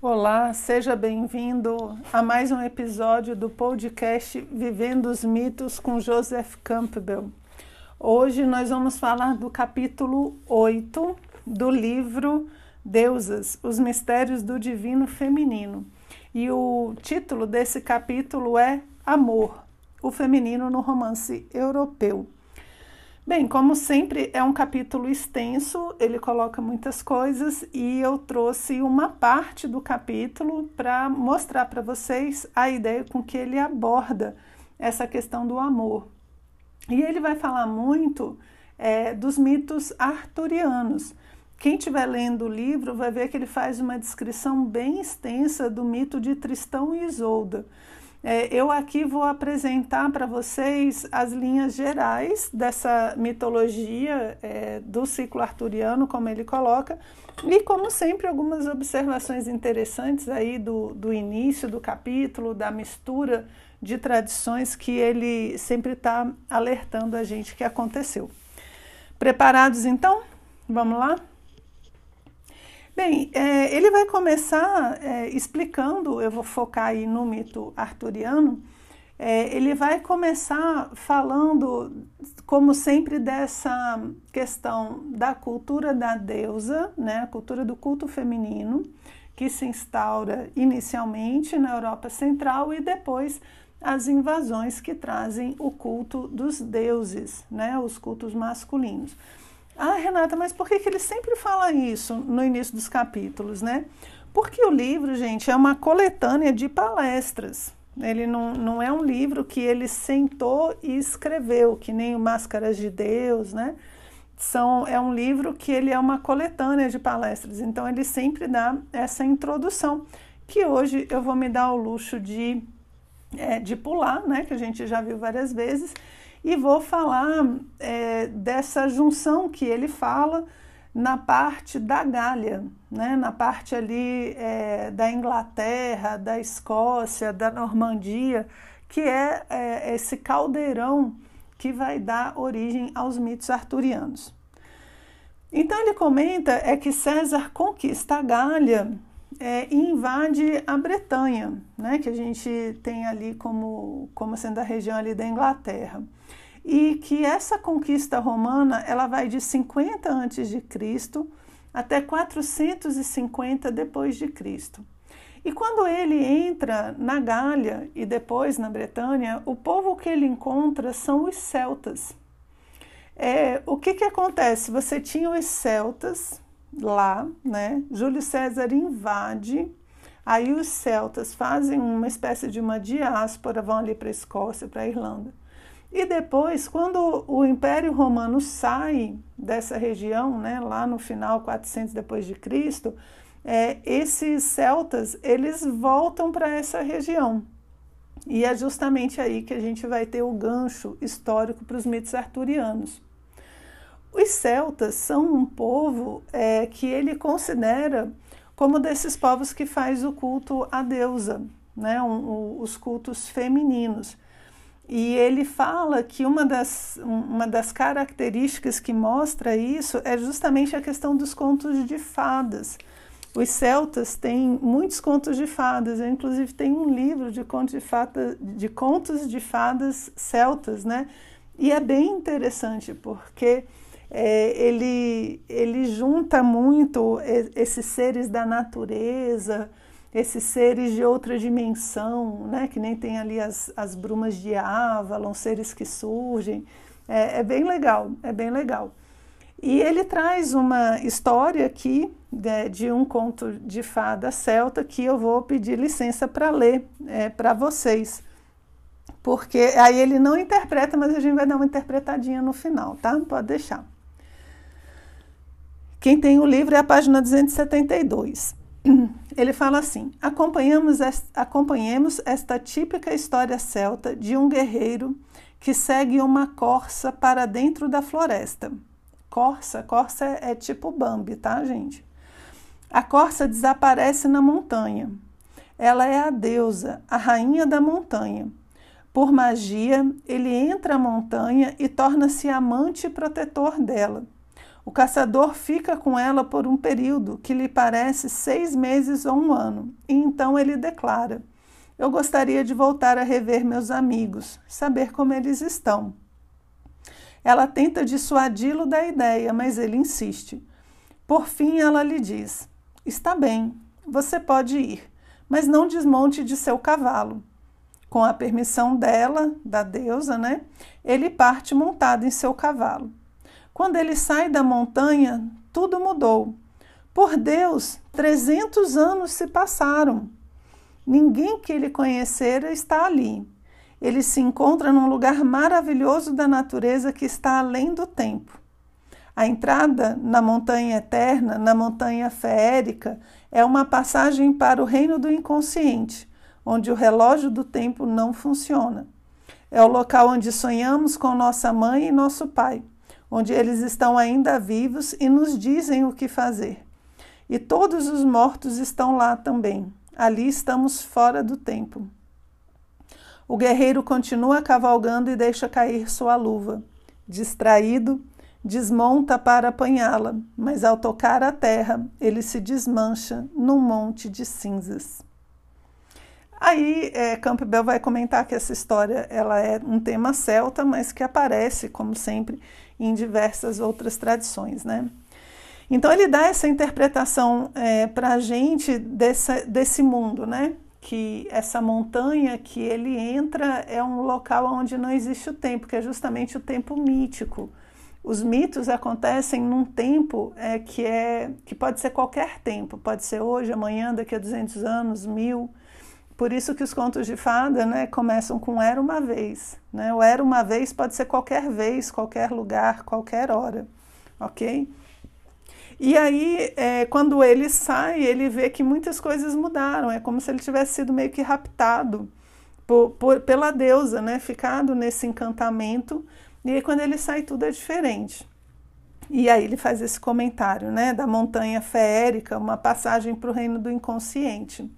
Olá, seja bem-vindo a mais um episódio do podcast Vivendo os Mitos com Joseph Campbell. Hoje nós vamos falar do capítulo 8 do livro Deusas, os Mistérios do Divino Feminino. E o título desse capítulo é Amor, o feminino no romance europeu. Bem, como sempre, é um capítulo extenso, ele coloca muitas coisas e eu trouxe uma parte do capítulo para mostrar para vocês a ideia com que ele aborda essa questão do amor. E ele vai falar muito é, dos mitos arturianos. Quem estiver lendo o livro vai ver que ele faz uma descrição bem extensa do mito de Tristão e Isolda. É, eu aqui vou apresentar para vocês as linhas gerais dessa mitologia é, do ciclo arturiano, como ele coloca, e como sempre, algumas observações interessantes aí do, do início do capítulo, da mistura de tradições que ele sempre está alertando a gente que aconteceu. Preparados então? Vamos lá? Bem, é, ele vai começar é, explicando, eu vou focar aí no mito arturiano, é, ele vai começar falando, como sempre, dessa questão da cultura da deusa, né, a cultura do culto feminino, que se instaura inicialmente na Europa Central e depois as invasões que trazem o culto dos deuses, né, os cultos masculinos. Ah, Renata, mas por que, que ele sempre fala isso no início dos capítulos, né? Porque o livro, gente, é uma coletânea de palestras. Ele não, não é um livro que ele sentou e escreveu, que nem o Máscaras de Deus, né? São, é um livro que ele é uma coletânea de palestras. Então, ele sempre dá essa introdução, que hoje eu vou me dar o luxo de, é, de pular, né? Que a gente já viu várias vezes e vou falar é, dessa junção que ele fala na parte da Gália, né? na parte ali é, da Inglaterra, da Escócia, da Normandia, que é, é esse caldeirão que vai dar origem aos mitos arturianos. Então ele comenta é que César conquista a Gália é, invade a Bretanha, né, que a gente tem ali como, como sendo a região ali da Inglaterra e que essa conquista romana ela vai de 50 antes de Cristo até 450 depois de Cristo. E quando ele entra na Gália e depois na Bretanha, o povo que ele encontra são os celtas. É, o que, que acontece? Você tinha os celtas lá, né? Júlio César invade, aí os celtas fazem uma espécie de uma diáspora, vão ali para a Escócia, para a Irlanda. E depois, quando o Império Romano sai dessa região, né, lá no final 400 depois de Cristo, é, esses celtas eles voltam para essa região. E é justamente aí que a gente vai ter o gancho histórico para os mitos arturianos. Os celtas são um povo é, que ele considera como desses povos que faz o culto à deusa, né, um, um, os cultos femininos. E ele fala que uma das, uma das características que mostra isso é justamente a questão dos contos de fadas. Os celtas têm muitos contos de fadas, eu inclusive tenho um livro de contos de, fada, de contos de fadas celtas, né? E é bem interessante porque é, ele, ele junta muito esses seres da natureza, esses seres de outra dimensão, né, que nem tem ali as, as brumas de Avalon, seres que surgem. É, é bem legal, é bem legal. E ele traz uma história aqui de, né, de, um conto de fada celta que eu vou pedir licença para ler é, para vocês. Porque aí ele não interpreta, mas a gente vai dar uma interpretadinha no final, tá? Pode deixar. Quem tem o livro é a página 272. ele fala assim: acompanhamos, acompanhemos esta típica história celta de um guerreiro que segue uma corça para dentro da floresta. Corça, corça é, é tipo Bambi, tá, gente? A corça desaparece na montanha. Ela é a deusa, a rainha da montanha. Por magia, ele entra a montanha e torna-se amante e protetor dela. O caçador fica com ela por um período que lhe parece seis meses ou um ano, e então ele declara: Eu gostaria de voltar a rever meus amigos, saber como eles estão. Ela tenta dissuadi-lo da ideia, mas ele insiste. Por fim, ela lhe diz: Está bem, você pode ir, mas não desmonte de seu cavalo com a permissão dela, da deusa, né? Ele parte montado em seu cavalo. Quando ele sai da montanha, tudo mudou. Por Deus, 300 anos se passaram. Ninguém que ele conhecera está ali. Ele se encontra num lugar maravilhoso da natureza que está além do tempo. A entrada na montanha eterna, na montanha feérica, é uma passagem para o reino do inconsciente, onde o relógio do tempo não funciona. É o local onde sonhamos com nossa mãe e nosso pai, onde eles estão ainda vivos e nos dizem o que fazer. E todos os mortos estão lá também. Ali estamos fora do tempo. O guerreiro continua cavalgando e deixa cair sua luva. Distraído, desmonta para apanhá-la, mas ao tocar a terra, ele se desmancha num monte de cinzas. Aí é, Campbell vai comentar que essa história ela é um tema celta, mas que aparece, como sempre, em diversas outras tradições, né? Então ele dá essa interpretação é, para a gente desse, mundo, né? Que essa montanha que ele entra é um local onde não existe o tempo, que é justamente o tempo mítico. Os mitos acontecem num tempo é, que, é, que pode ser qualquer tempo, pode ser hoje, amanhã, daqui a 200 anos, mil. Por isso que os contos de fada né, começam com era uma vez. Né? O era uma vez pode ser qualquer vez, qualquer lugar, qualquer hora. Ok? E aí, é, quando ele sai, ele vê que muitas coisas mudaram. É como se ele tivesse sido meio que raptado por, por, pela deusa, né? ficado nesse encantamento. E aí, quando ele sai, tudo é diferente. E aí ele faz esse comentário né, da montanha feérica, uma passagem para o reino do inconsciente.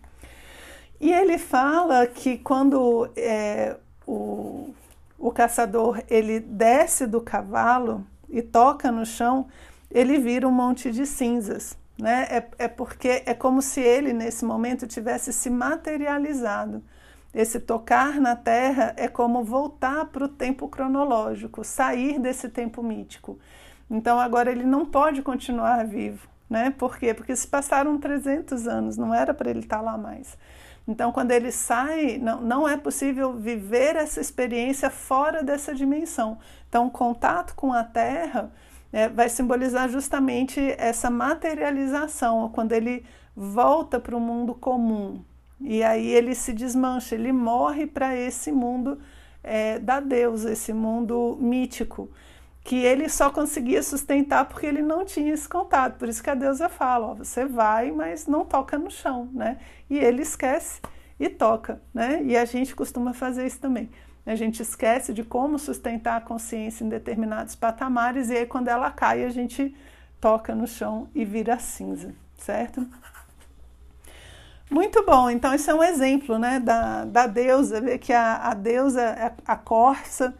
E ele fala que quando é, o, o caçador ele desce do cavalo e toca no chão, ele vira um monte de cinzas. Né? É, é porque é como se ele, nesse momento, tivesse se materializado. Esse tocar na terra é como voltar para o tempo cronológico, sair desse tempo mítico. Então agora ele não pode continuar vivo. Né? Por quê? Porque se passaram 300 anos, não era para ele estar tá lá mais. Então, quando ele sai, não, não é possível viver essa experiência fora dessa dimensão. Então, o contato com a Terra é, vai simbolizar justamente essa materialização, quando ele volta para o mundo comum. E aí ele se desmancha, ele morre para esse mundo é, da deusa, esse mundo mítico que ele só conseguia sustentar porque ele não tinha esse contato. Por isso que a deusa fala, ó, você vai, mas não toca no chão, né? E ele esquece e toca, né? E a gente costuma fazer isso também. A gente esquece de como sustentar a consciência em determinados patamares e aí quando ela cai a gente toca no chão e vira cinza, certo? Muito bom, então esse é um exemplo né, da, da deusa, que a, a deusa, a, a corça,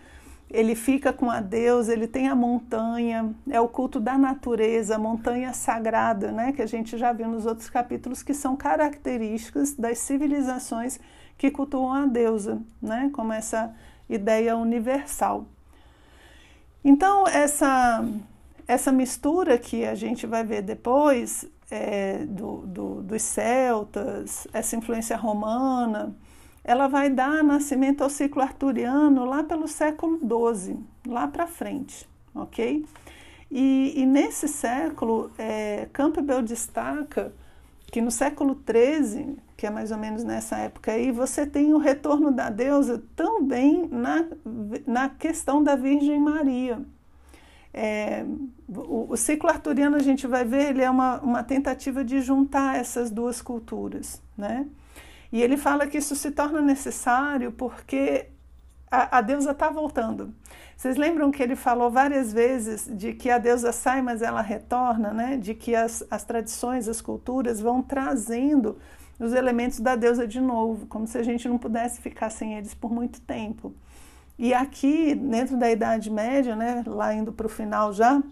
ele fica com a Deus, ele tem a montanha, é o culto da natureza, montanha sagrada, né, que a gente já viu nos outros capítulos, que são características das civilizações que cultuam a deusa, né, como essa ideia universal. Então, essa, essa mistura que a gente vai ver depois é, do, do, dos celtas, essa influência romana, ela vai dar nascimento ao ciclo arturiano lá pelo século XII, lá para frente, ok? E, e nesse século, é, Campbell destaca que no século XIII, que é mais ou menos nessa época aí, você tem o retorno da deusa também na, na questão da Virgem Maria. É, o, o, ciclo arturiano, a gente vai ver, ele é uma, uma tentativa de juntar essas duas culturas, né? E ele fala que isso se torna necessário porque a, a deusa está voltando. Vocês lembram que ele falou várias vezes de que a deusa sai, mas ela retorna, né? De que as, as tradições, as culturas vão trazendo os elementos da deusa de novo, como se a gente não pudesse ficar sem eles por muito tempo. E aqui, dentro da Idade Média, né, lá indo para o final já,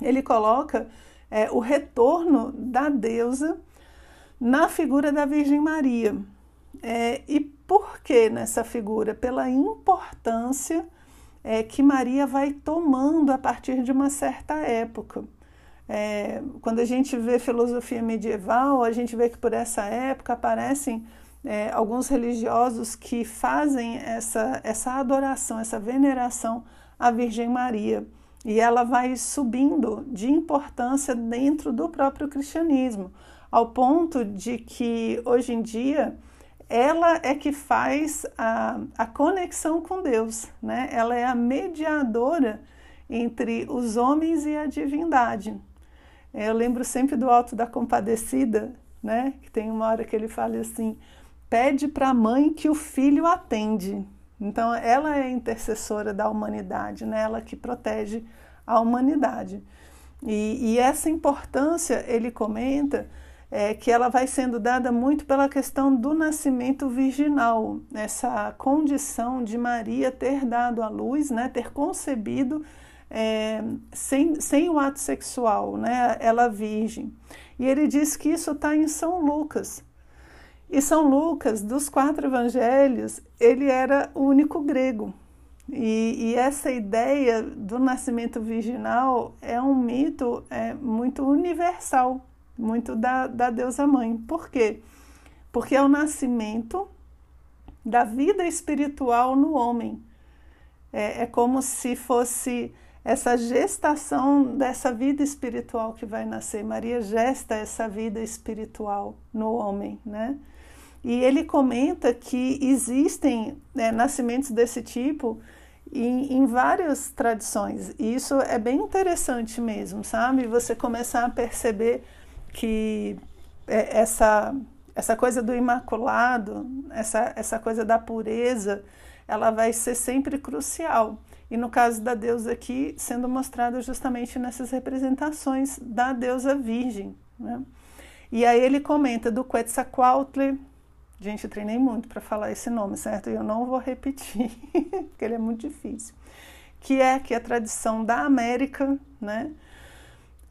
ele coloca é, o retorno da deusa na figura da Virgem Maria. É, e por que nessa figura? Pela importância é, que Maria vai tomando a partir de uma certa época. É, quando a gente vê filosofia medieval, a gente vê que por essa época aparecem é, alguns religiosos que fazem essa, essa adoração, essa veneração à Virgem Maria. E ela vai subindo de importância dentro do próprio cristianismo, ao ponto de que hoje em dia ela é que faz a, a conexão com Deus, né? ela é a mediadora entre os homens e a divindade. Eu lembro sempre do Alto da Compadecida, né? que tem uma hora que ele fala assim: pede para a mãe que o filho atende. Então, ela é intercessora da humanidade, né? ela que protege a humanidade. E, e essa importância, ele comenta, é, que ela vai sendo dada muito pela questão do nascimento virginal, essa condição de Maria ter dado à luz, né? ter concebido é, sem, sem o ato sexual, né? ela virgem. E ele diz que isso está em São Lucas, e São Lucas, dos quatro evangelhos, ele era o único grego. E, e essa ideia do nascimento virginal é um mito é, muito universal, muito da, da deusa mãe. Por quê? Porque é o nascimento da vida espiritual no homem. É, é como se fosse essa gestação dessa vida espiritual que vai nascer. Maria gesta essa vida espiritual no homem, né? E ele comenta que existem né, nascimentos desse tipo em, em, várias tradições. E isso é bem interessante mesmo, sabe? Você começar a perceber que é, essa, essa coisa do imaculado, essa, essa coisa da pureza, ela vai ser sempre crucial. E no caso da deusa aqui, sendo mostrada justamente nessas representações da deusa virgem. Né? E aí ele comenta do Quetzalcoatl, Gente, eu treinei muito para falar esse nome, certo? E eu não vou repetir, porque ele é muito difícil. Que é que a tradição da América, né?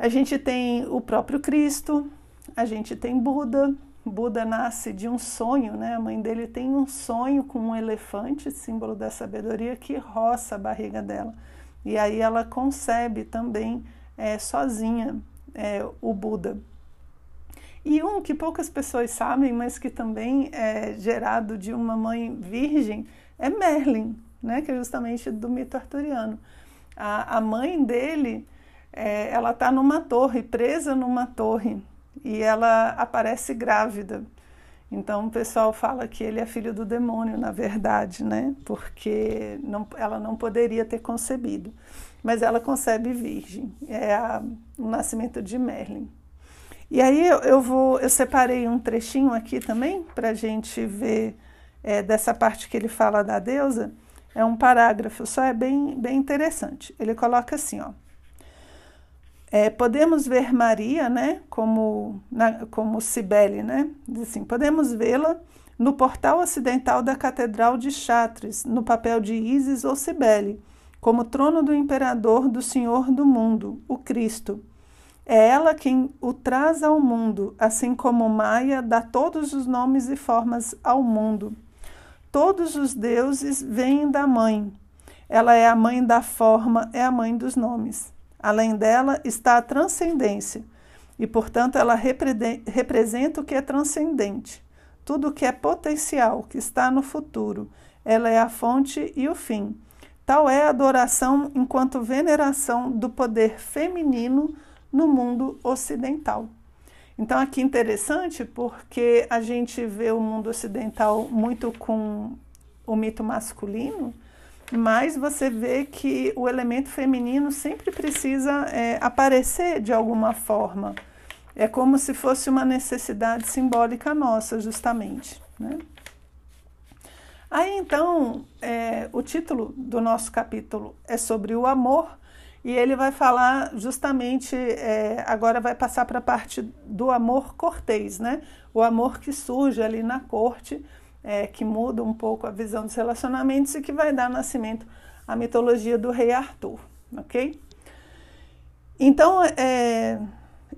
A gente tem o próprio Cristo, a gente tem Buda. Buda nasce de um sonho, né? A mãe dele tem um sonho com um elefante, símbolo da sabedoria, que roça a barriga dela. E aí ela concebe também é, sozinha é, o Buda. E um que poucas pessoas sabem, mas que também é gerado de uma mãe virgem, é Merlin, né? que é justamente do mito arturiano. A, a mãe dele, é, ela está numa torre, presa numa torre, e ela aparece grávida. Então o pessoal fala que ele é filho do demônio, na verdade, né? Porque não, ela não poderia ter concebido. Mas ela concebe virgem. É a, o nascimento de Merlin. E aí eu, eu vou, eu separei um trechinho aqui também para a gente ver é, dessa parte que ele fala da deusa. É um parágrafo, só é bem, bem interessante. Ele coloca assim, ó. É, podemos ver Maria, né, como, na, como Cibele, né, assim, podemos vê-la no portal ocidental da Catedral de Chartres, no papel de Isis ou Cibele, como trono do imperador do Senhor do mundo, o Cristo, é ela quem o traz ao mundo, assim como Maia dá todos os nomes e formas ao mundo. Todos os deuses vêm da mãe. Ela é a mãe da forma, é a mãe dos nomes. Além dela está a transcendência, e portanto ela representa o que é transcendente, tudo o que é potencial, que está no futuro. Ela é a fonte e o fim. Tal é a adoração enquanto veneração do poder feminino no mundo ocidental. Então, aqui interessante porque a gente vê o mundo ocidental muito com o mito masculino, mas você vê que o elemento feminino sempre precisa é, aparecer de alguma forma. É como se fosse uma necessidade simbólica nossa, justamente. Né? Aí então, é, o título do nosso capítulo é sobre o amor e ele vai falar justamente, é, agora vai passar para a parte do amor cortês, né? O amor que surge ali na corte, é, que muda um pouco a visão dos relacionamentos e que vai dar nascimento à mitologia do rei Arthur, ok? Então, é,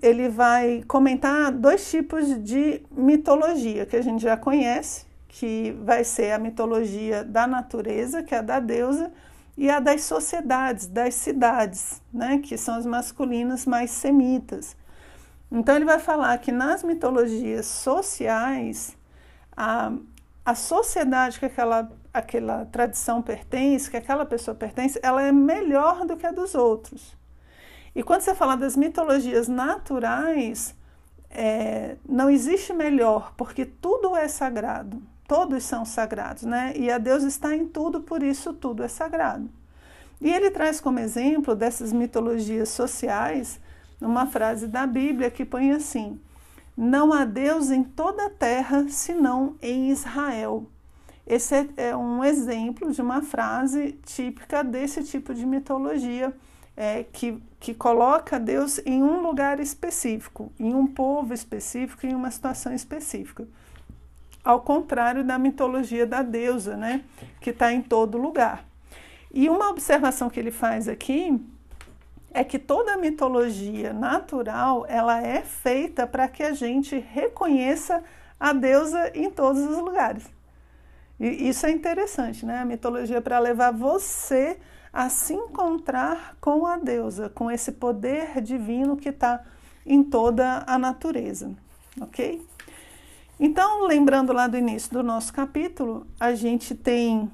ele vai comentar dois tipos de mitologia que a gente já conhece, que vai ser a mitologia da natureza, que é a da deusa, e a das sociedades, das cidades, né, que são as masculinas mais semitas. Então ele vai falar que nas mitologias sociais, a, a sociedade que aquela, aquela tradição pertence, que aquela pessoa pertence, ela é melhor do que a dos outros. E quando você fala das mitologias naturais, é, não existe melhor, porque tudo é sagrado todos são sagrados, né? E a Deus está em tudo, por isso tudo é sagrado. E ele traz como exemplo dessas mitologias sociais uma frase da Bíblia que põe assim: Não há Deus em toda a terra senão em Israel. Esse é, é um exemplo de uma frase típica desse tipo de mitologia é, que, que coloca Deus em um lugar específico, em um povo específico, em uma situação específica ao contrário da mitologia da deusa, né, que está em todo lugar. E uma observação que ele faz aqui é que toda mitologia natural ela é feita para que a gente reconheça a deusa em todos os lugares. E isso é interessante, né? A mitologia é para levar você a se encontrar com a deusa, com esse poder divino que está em toda a natureza, ok? Então, lembrando lá do início do nosso capítulo, a gente tem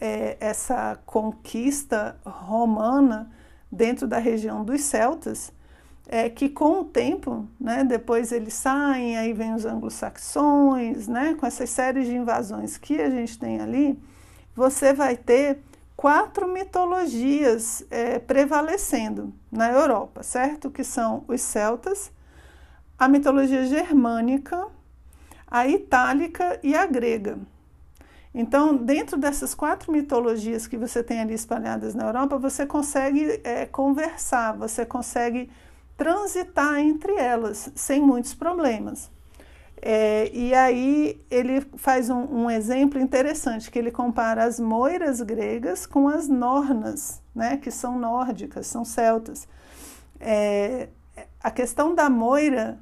é, essa conquista romana dentro da região dos celtas, é, que com o tempo, né, depois eles saem, aí vem os anglo-saxões, né, com essas séries de invasões que a gente tem ali, você vai ter quatro mitologias é, prevalecendo na Europa, certo? Que são os celtas, a mitologia germânica, a itálica e a grega. Então, dentro dessas quatro mitologias que você tem ali espalhadas na Europa, você consegue é, conversar, você consegue transitar entre elas sem muitos problemas. É, e aí ele faz um, um, exemplo interessante, que ele compara as moiras gregas com as nornas, né, que são nórdicas, são celtas. É, a questão da moira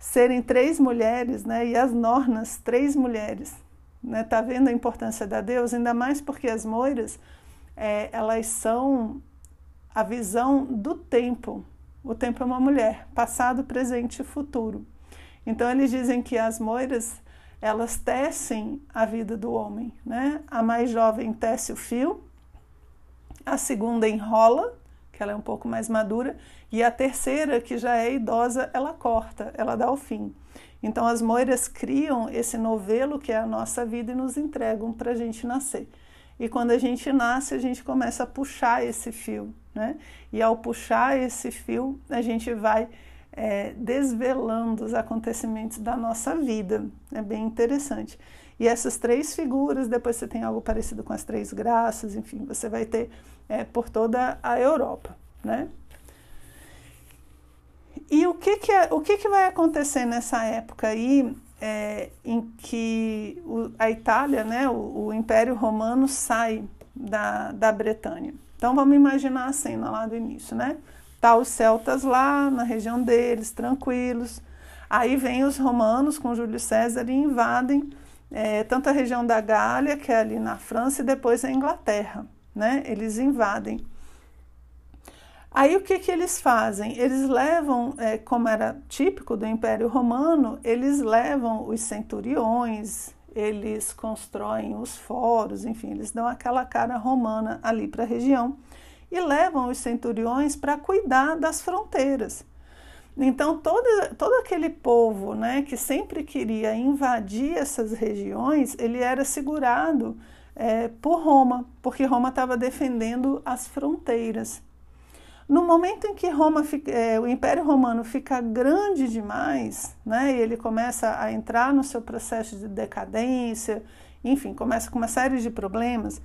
serem três mulheres, né? E as Nornas, três mulheres. Né? Tá vendo a importância da Deus? Ainda mais porque as moiras, é, elas são a visão do tempo. O tempo é uma mulher, passado, presente e futuro. Então eles dizem que as moiras, elas tecem a vida do homem, né? A mais jovem tece o fio, a segunda enrola, que ela é um pouco mais madura, e a terceira, que já é idosa, ela corta, ela dá o fim. Então as moiras criam esse novelo que é a nossa vida e nos entregam para a gente nascer. E quando a gente nasce, a gente começa a puxar esse fio, né? E ao puxar esse fio, a gente vai é, desvelando os acontecimentos da nossa vida. É bem interessante. E essas três figuras, depois você tem algo parecido com as três graças, enfim, você vai ter é, por toda a Europa, né? E o que, que, é, o que, que vai acontecer nessa época aí é, em que o, a Itália, né, o, o, Império Romano sai da, da Bretanha? Então vamos imaginar a cena lá do início, né? Tá os celtas lá na região deles, tranquilos. Aí vem os romanos com Júlio César e invadem é, tanto a região da Gália, que é ali na França, e depois a Inglaterra, né? Eles invadem. Aí o que, que eles fazem? Eles levam, é, como era típico do Império Romano, eles levam os centuriões, eles constroem os foros, enfim, eles dão aquela cara romana ali para a região e levam os centuriões para cuidar das fronteiras. Então, todo, todo aquele povo né, que sempre queria invadir essas regiões, ele era segurado é, por Roma, porque Roma estava defendendo as fronteiras. No momento em que Roma fica, é, o Império Romano fica grande demais, né, e ele começa a entrar no seu processo de decadência, enfim, começa com uma série de problemas,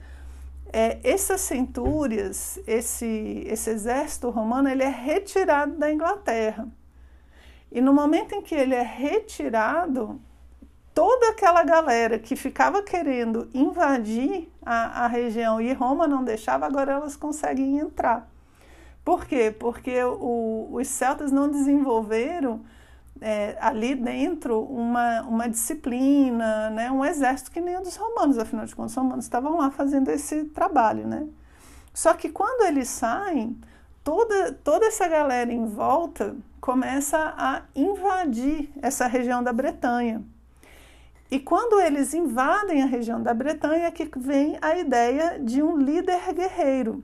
é, essas centúrias, esse, esse exército romano, ele é retirado da Inglaterra. E no momento em que ele é retirado, toda aquela galera que ficava querendo invadir a, a região e Roma não deixava, agora elas conseguem entrar. Por quê? Porque o, os celtas não desenvolveram é, ali dentro uma, uma disciplina, né, um exército que nem o dos romanos, afinal de contas, os romanos estavam lá fazendo esse trabalho. Né? Só que quando eles saem, toda, toda essa galera em volta começa a invadir essa região da Bretanha. E quando eles invadem a região da Bretanha, é que vem a ideia de um líder guerreiro,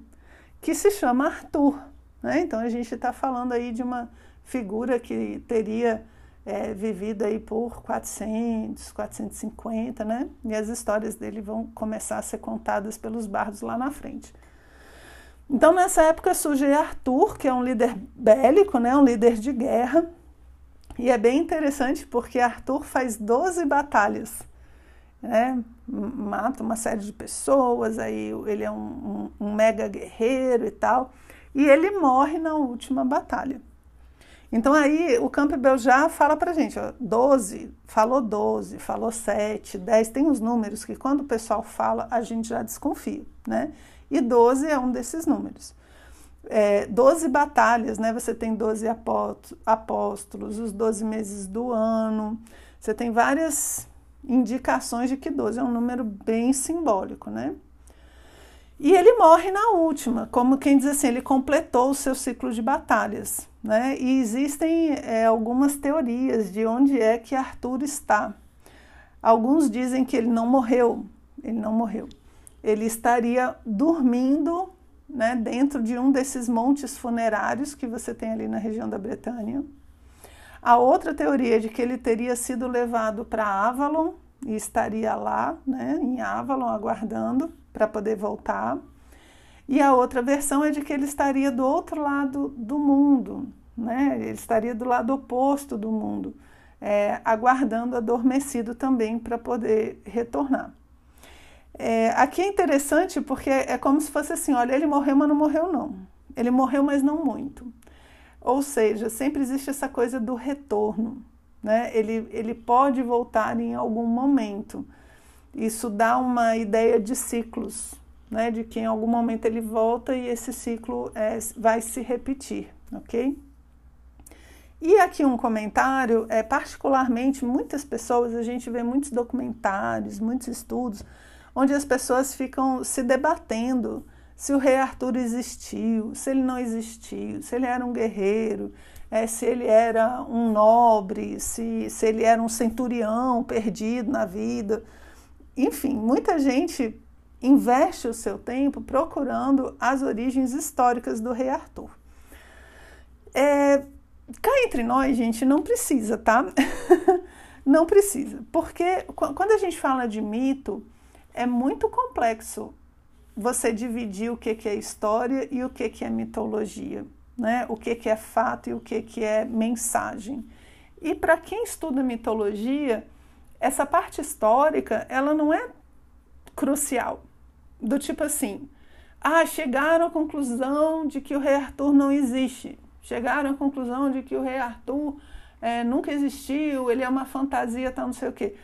que se chama Arthur. Né? Então a gente está falando aí de uma figura que teria é, vivido aí por 400, 450, né? E as histórias dele vão começar a ser contadas pelos bardos lá na frente. Então, nessa época surge Arthur, que é um líder bélico, né? um líder de guerra. E é bem interessante porque Arthur faz 12 batalhas. Né? Mata uma série de pessoas, aí ele é um, um, um mega guerreiro e tal. E ele morre na última batalha. Então aí o Campbell já fala pra gente, ó, 12, falou 12, falou 7, 10, tem uns números que quando o pessoal fala, a gente já desconfia, né? E 12 é um desses números. É, 12 batalhas, né? Você tem 12 apóstolos, os 12 meses do ano, você tem várias indicações de que 12 é um número bem simbólico, né? E ele morre na última, como quem diz assim, ele completou o seu ciclo de batalhas. Né? E existem é, algumas teorias de onde é que Arthur está. Alguns dizem que ele não morreu, ele não morreu. Ele estaria dormindo né, dentro de um desses montes funerários que você tem ali na região da Bretanha. A outra teoria é de que ele teria sido levado para Avalon e estaria lá, né, em Avalon, aguardando para poder voltar. E a outra versão é de que ele estaria do outro lado do mundo, né? ele estaria do lado oposto do mundo, é, aguardando adormecido também para poder retornar. É, aqui é interessante porque é como se fosse assim: olha, ele morreu, mas não morreu, não. Ele morreu, mas não muito. Ou seja, sempre existe essa coisa do retorno. Né? Ele, ele pode voltar em algum momento. Isso dá uma ideia de ciclos, né? de que em algum momento ele volta e esse ciclo é, vai se repetir, ok? E aqui um comentário, é, particularmente muitas pessoas, a gente vê muitos documentários, muitos estudos, onde as pessoas ficam se debatendo se o rei Arthur existiu, se ele não existiu, se ele era um guerreiro, é, se ele era um nobre, se, se ele era um centurião perdido na vida. Enfim, muita gente investe o seu tempo procurando as origens históricas do rei Arthur. É, cá entre nós, gente, não precisa, tá? não precisa, porque quando a gente fala de mito, é muito complexo você dividir o que, que é história e o que, que é mitologia né? o que, que é fato e o que, que é mensagem. E para quem estuda mitologia, essa parte histórica ela não é crucial. Do tipo assim, ah, chegaram à conclusão de que o rei Arthur não existe. Chegaram à conclusão de que o rei Arthur é, nunca existiu, ele é uma fantasia, tal, não sei o quê.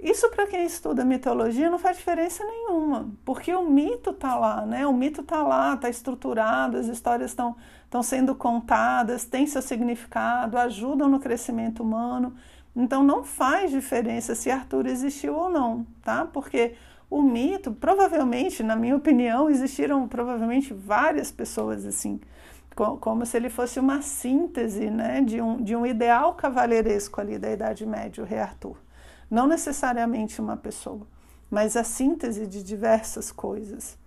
Isso para quem estuda mitologia não faz diferença nenhuma, porque o mito está lá, né? O mito está lá, está estruturado, as histórias estão estão sendo contadas, têm seu significado, ajudam no crescimento humano. Então não faz diferença se Arthur existiu ou não, tá? Porque o mito, provavelmente, na minha opinião, existiram provavelmente várias pessoas assim, como se ele fosse uma síntese né, de, um, de um ideal cavalheiresco ali da Idade Média, o rei Arthur. Não necessariamente uma pessoa, mas a síntese de diversas coisas.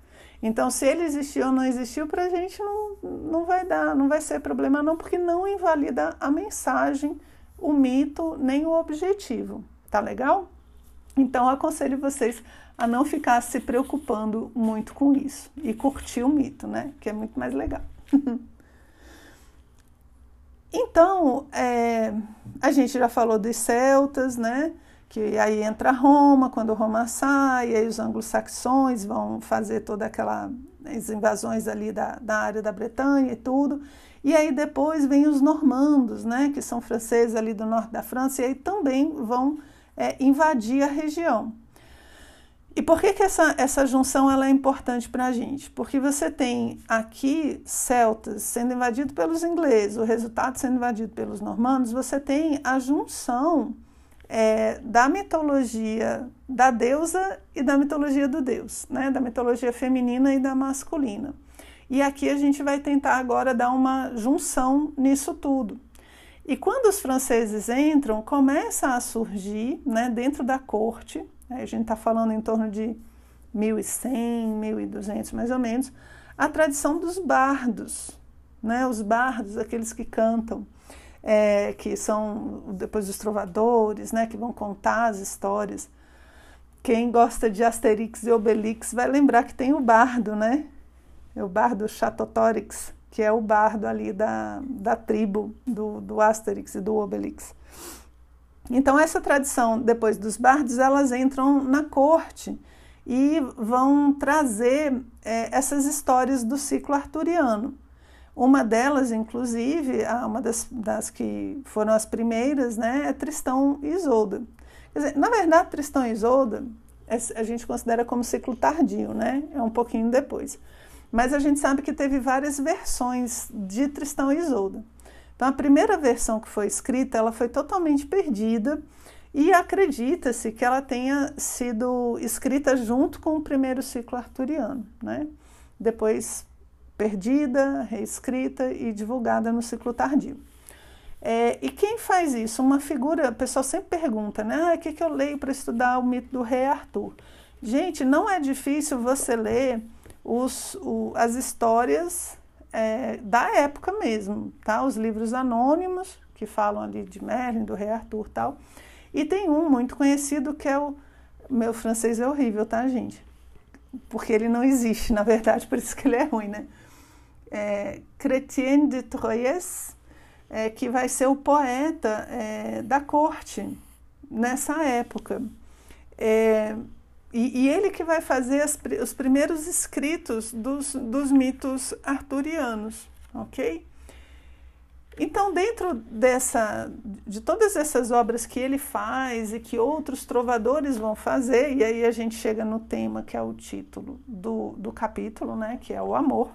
Então, se ele existiu ou não existiu, para a gente não, não vai dar, não vai ser problema não, porque não invalida a mensagem, o mito, nem o objetivo. Tá legal? Então, aconselho vocês a não ficar se preocupando muito com isso e curtir o mito, né? Que é muito mais legal. então, é, a gente já falou dos celtas, né? Que aí entra Roma, quando Roma sai, aí os anglo-saxões vão fazer toda aquela as invasões ali da, da área da Bretanha e tudo. E aí depois vem os normandos, né, que são franceses ali do norte da França, e aí também vão é, invadir a região. E por que, que essa, essa junção ela é importante para a gente? Porque você tem aqui celtas sendo invadidos pelos ingleses, o resultado sendo invadido pelos normandos, você tem a junção é, da mitologia da deusa e da mitologia do deus, né? da mitologia feminina e da masculina. E aqui a gente vai tentar agora dar uma junção nisso tudo. E quando os franceses entram, começa a surgir né, dentro da corte, né, a gente está falando em torno de 1100, 1200 mais ou menos, a tradição dos bardos, né, os bardos, aqueles que cantam é, que são depois os trovadores, né, que vão contar as histórias. Quem gosta de Asterix e Obelix vai lembrar que tem o bardo, né? É o bardo Chatotorix, que é o bardo ali da, da tribo do, do Asterix e do Obelix. Então, essa tradição, depois dos bardos, elas entram na corte e vão trazer é, essas histórias do ciclo arturiano. Uma delas, inclusive, uma das, das, que foram as primeiras, né, é Tristão e Isolda. Dizer, na verdade, Tristão e Isolda é, a gente considera como ciclo tardio, né? É um pouquinho depois. Mas a gente sabe que teve várias versões de Tristão e Isolda. Então, a primeira versão que foi escrita, ela foi totalmente perdida e acredita-se que ela tenha sido escrita junto com o primeiro ciclo arturiano, né? Depois perdida, reescrita e divulgada no ciclo tardio. É, e quem faz isso? Uma figura, o pessoal sempre pergunta, né? Ah, o que, que eu leio para estudar o mito do rei Arthur? Gente, não é difícil você ler os, o, as histórias é, da época mesmo, tá? Os livros anônimos que falam ali de Merlin, do rei Arthur tal. E tem um muito conhecido que é o. Meu francês é horrível, tá, gente? Porque ele não existe, na verdade, por isso que ele é ruim, né? É, Chrétien de Troyes, é, que vai ser o poeta é, da corte nessa época. É, e, e, ele que vai fazer as, os primeiros escritos dos, dos mitos arturianos, ok? Então, dentro dessa, de todas essas obras que ele faz e que outros trovadores vão fazer, e aí a gente chega no tema que é o título do, do capítulo, né, que é o amor.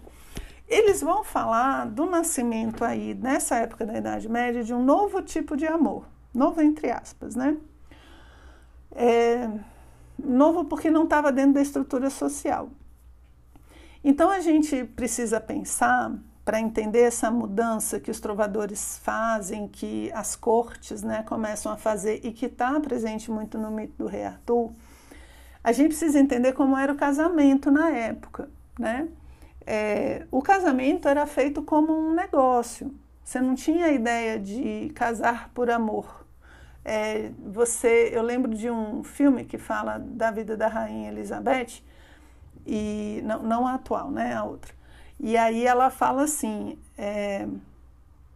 Eles vão falar do nascimento aí, nessa época da Idade Média, de um novo tipo de amor. Novo entre aspas, né? É, novo porque não estava dentro da estrutura social. Então a gente precisa pensar, para entender essa mudança que os trovadores fazem, que as cortes né, começam a fazer e que está presente muito no mito do rei Arthur, a gente precisa entender como era o casamento na época, né? É, o casamento era feito como um negócio. Você não tinha a ideia de casar por amor. É, você, eu lembro de um filme que fala da vida da rainha Elizabeth e não, não a atual, né, a outra. E aí ela fala assim: é,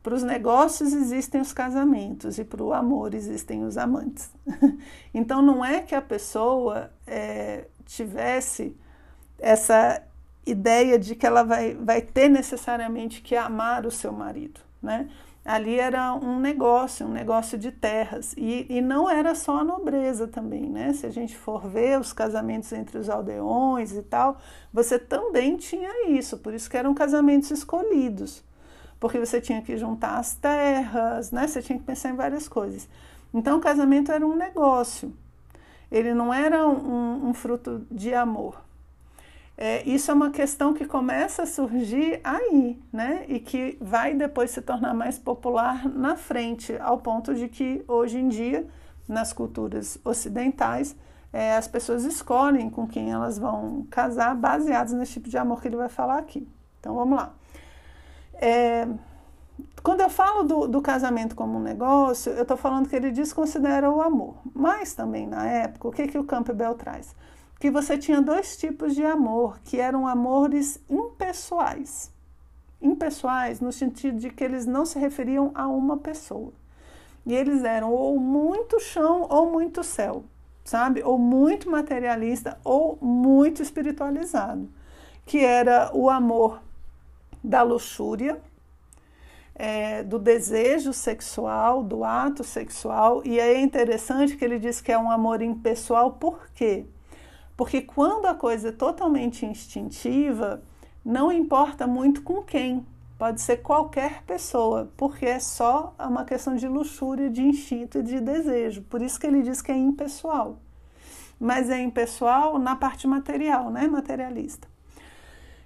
para os negócios existem os casamentos e para o amor existem os amantes. então não é que a pessoa é, tivesse essa ideia de que ela vai, vai ter necessariamente que amar o seu marido, né? Ali era um negócio, um negócio de terras. E, e não era só a nobreza também, né? Se a gente for ver os casamentos entre os aldeões e tal, você também tinha isso. Por isso que eram casamentos escolhidos. Porque você tinha que juntar as terras, né? Você tinha que pensar em várias coisas. Então, o casamento era um negócio. Ele não era um, um fruto de amor é, isso é uma questão que começa a surgir aí, né? E que vai depois se tornar mais popular na frente, ao ponto de que hoje em dia, nas culturas ocidentais, é, as pessoas escolhem com quem elas vão casar baseados nesse tipo de amor que ele vai falar aqui. Então vamos lá. É, quando eu falo do, do, casamento como um negócio, eu estou falando que ele desconsidera o amor. Mas também na época, o que, que o Campbell traz? Que você tinha dois tipos de amor, que eram amores impessoais. Impessoais no sentido de que eles não se referiam a uma pessoa. E eles eram ou muito chão ou muito céu, sabe? Ou muito materialista ou muito espiritualizado, que era o amor da luxúria, é, do desejo sexual, do ato sexual, e é interessante que ele diz que é um amor impessoal, por quê? Porque quando a coisa é totalmente instintiva, não importa muito com quem, pode ser qualquer pessoa, porque é só uma questão de luxúria, de instinto e de desejo. Por isso que ele diz que é impessoal. Mas é impessoal na parte material, né? Materialista.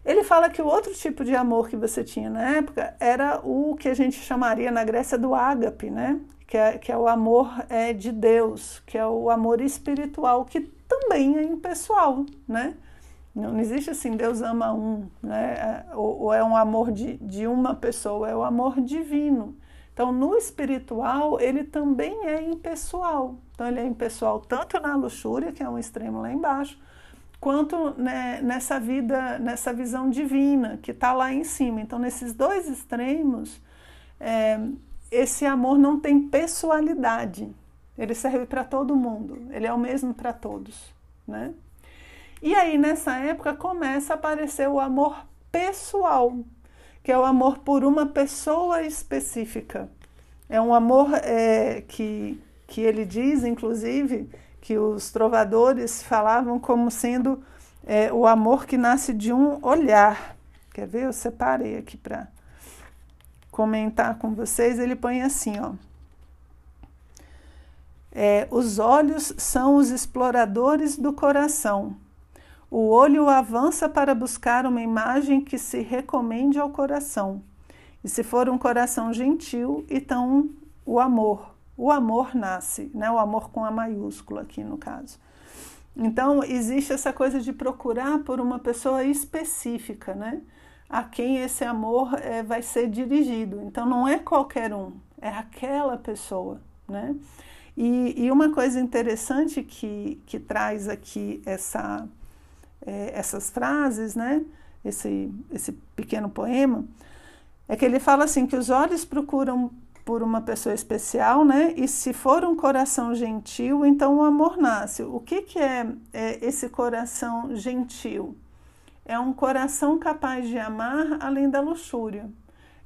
Ele fala que o outro tipo de amor que você tinha na época era o que a gente chamaria na Grécia do ágape, né? Que é, que é o amor é, de Deus, que é o amor espiritual, que também é impessoal, né? Não existe assim, Deus ama um, né? É, ou, ou é um amor de, de uma pessoa, é o amor divino. Então, no espiritual, ele também é impessoal. Então, ele é impessoal tanto na luxúria, que é um extremo lá embaixo, quanto né, nessa vida, nessa visão divina que está lá em cima. Então, nesses dois extremos, é, esse amor não tem pessoalidade. Ele serve para todo mundo. Ele é o mesmo para todos, né? E aí nessa época começa a aparecer o amor pessoal, que é o amor por uma pessoa específica. É um amor é, que, que ele diz, inclusive, que os trovadores falavam como sendo é, o amor que nasce de um olhar. Quer ver? Eu separei aqui para comentar com vocês. Ele põe assim, ó. É, os olhos são os exploradores do coração. O olho avança para buscar uma imagem que se recomende ao coração. E se for um coração gentil, então o amor o amor nasce, né? o amor com a maiúscula aqui no caso. Então, existe essa coisa de procurar por uma pessoa específica, né? A quem esse amor é, vai ser dirigido. Então, não é qualquer um, é aquela pessoa, né? E, e uma coisa interessante que, que traz aqui essa, é, essas frases, né? Esse, esse pequeno poema, é que ele fala assim que os olhos procuram por uma pessoa especial, né? E se for um coração gentil, então o amor nasce. O que, que é, é esse coração gentil? É um coração capaz de amar além da luxúria.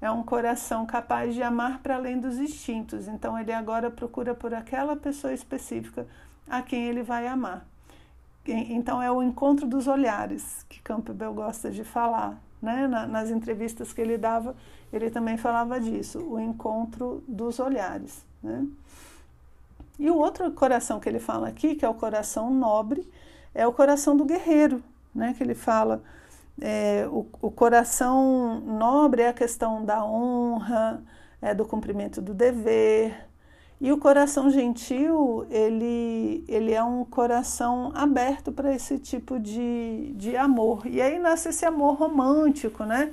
É um coração capaz de amar para além dos instintos. Então ele agora procura por aquela pessoa específica a quem ele vai amar. Então é o encontro dos olhares que Campbell gosta de falar, né? nas entrevistas que ele dava ele também falava disso, o encontro dos olhares. Né? E o outro coração que ele fala aqui, que é o coração nobre, é o coração do guerreiro, né? que ele fala. É, o, o, coração nobre é a questão da honra, é, do cumprimento do dever. E o coração gentil, ele, ele é um coração aberto para esse tipo de, de amor. E aí nasce esse amor romântico, né?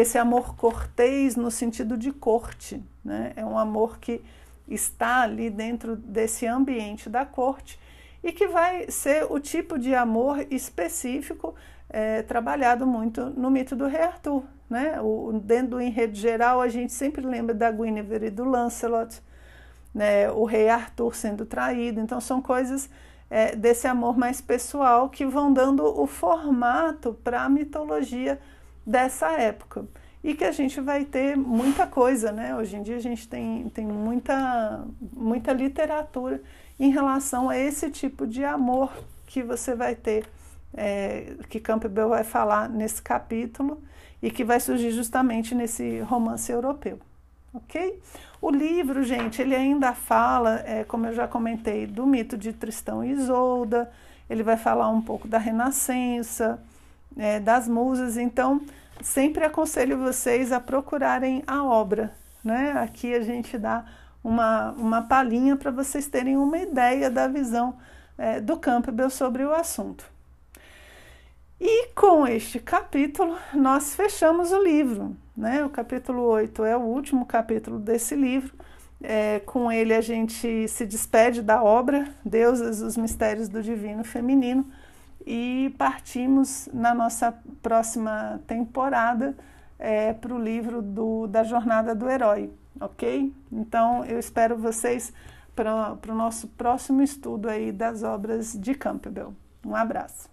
esse amor cortês no sentido de corte, né? É um amor que está ali dentro desse ambiente da corte e que vai ser o tipo de amor específico é, trabalhado muito no mito do rei Arthur, né? O, dentro do enredo geral a gente sempre lembra da Guinevere e do Lancelot, né? O rei Arthur sendo traído, então são coisas é, desse amor mais pessoal que vão dando o formato para a mitologia dessa época. E que a gente vai ter muita coisa, né? Hoje em dia a gente tem, tem muita, muita literatura em relação a esse tipo de amor que você vai ter, é, que Campbell vai falar nesse capítulo e que vai surgir justamente nesse romance europeu. Ok? O livro, gente, ele ainda fala, é, como eu já comentei, do mito de Tristão e Isolda, ele vai falar um pouco da Renascença, é, das musas. Então, sempre aconselho vocês a procurarem a obra. Né? Aqui a gente dá uma, uma palhinha para vocês terem uma ideia da visão é, do Campbell sobre o assunto. E com este capítulo, nós fechamos o livro. Né? O capítulo 8 é o último capítulo desse livro. É, com ele a gente se despede da obra Deusas, os Mistérios do Divino Feminino e partimos na nossa próxima temporada é, para o livro do, da Jornada do Herói. ok? Então eu espero vocês para o nosso próximo estudo aí das obras de Campbell. Um abraço.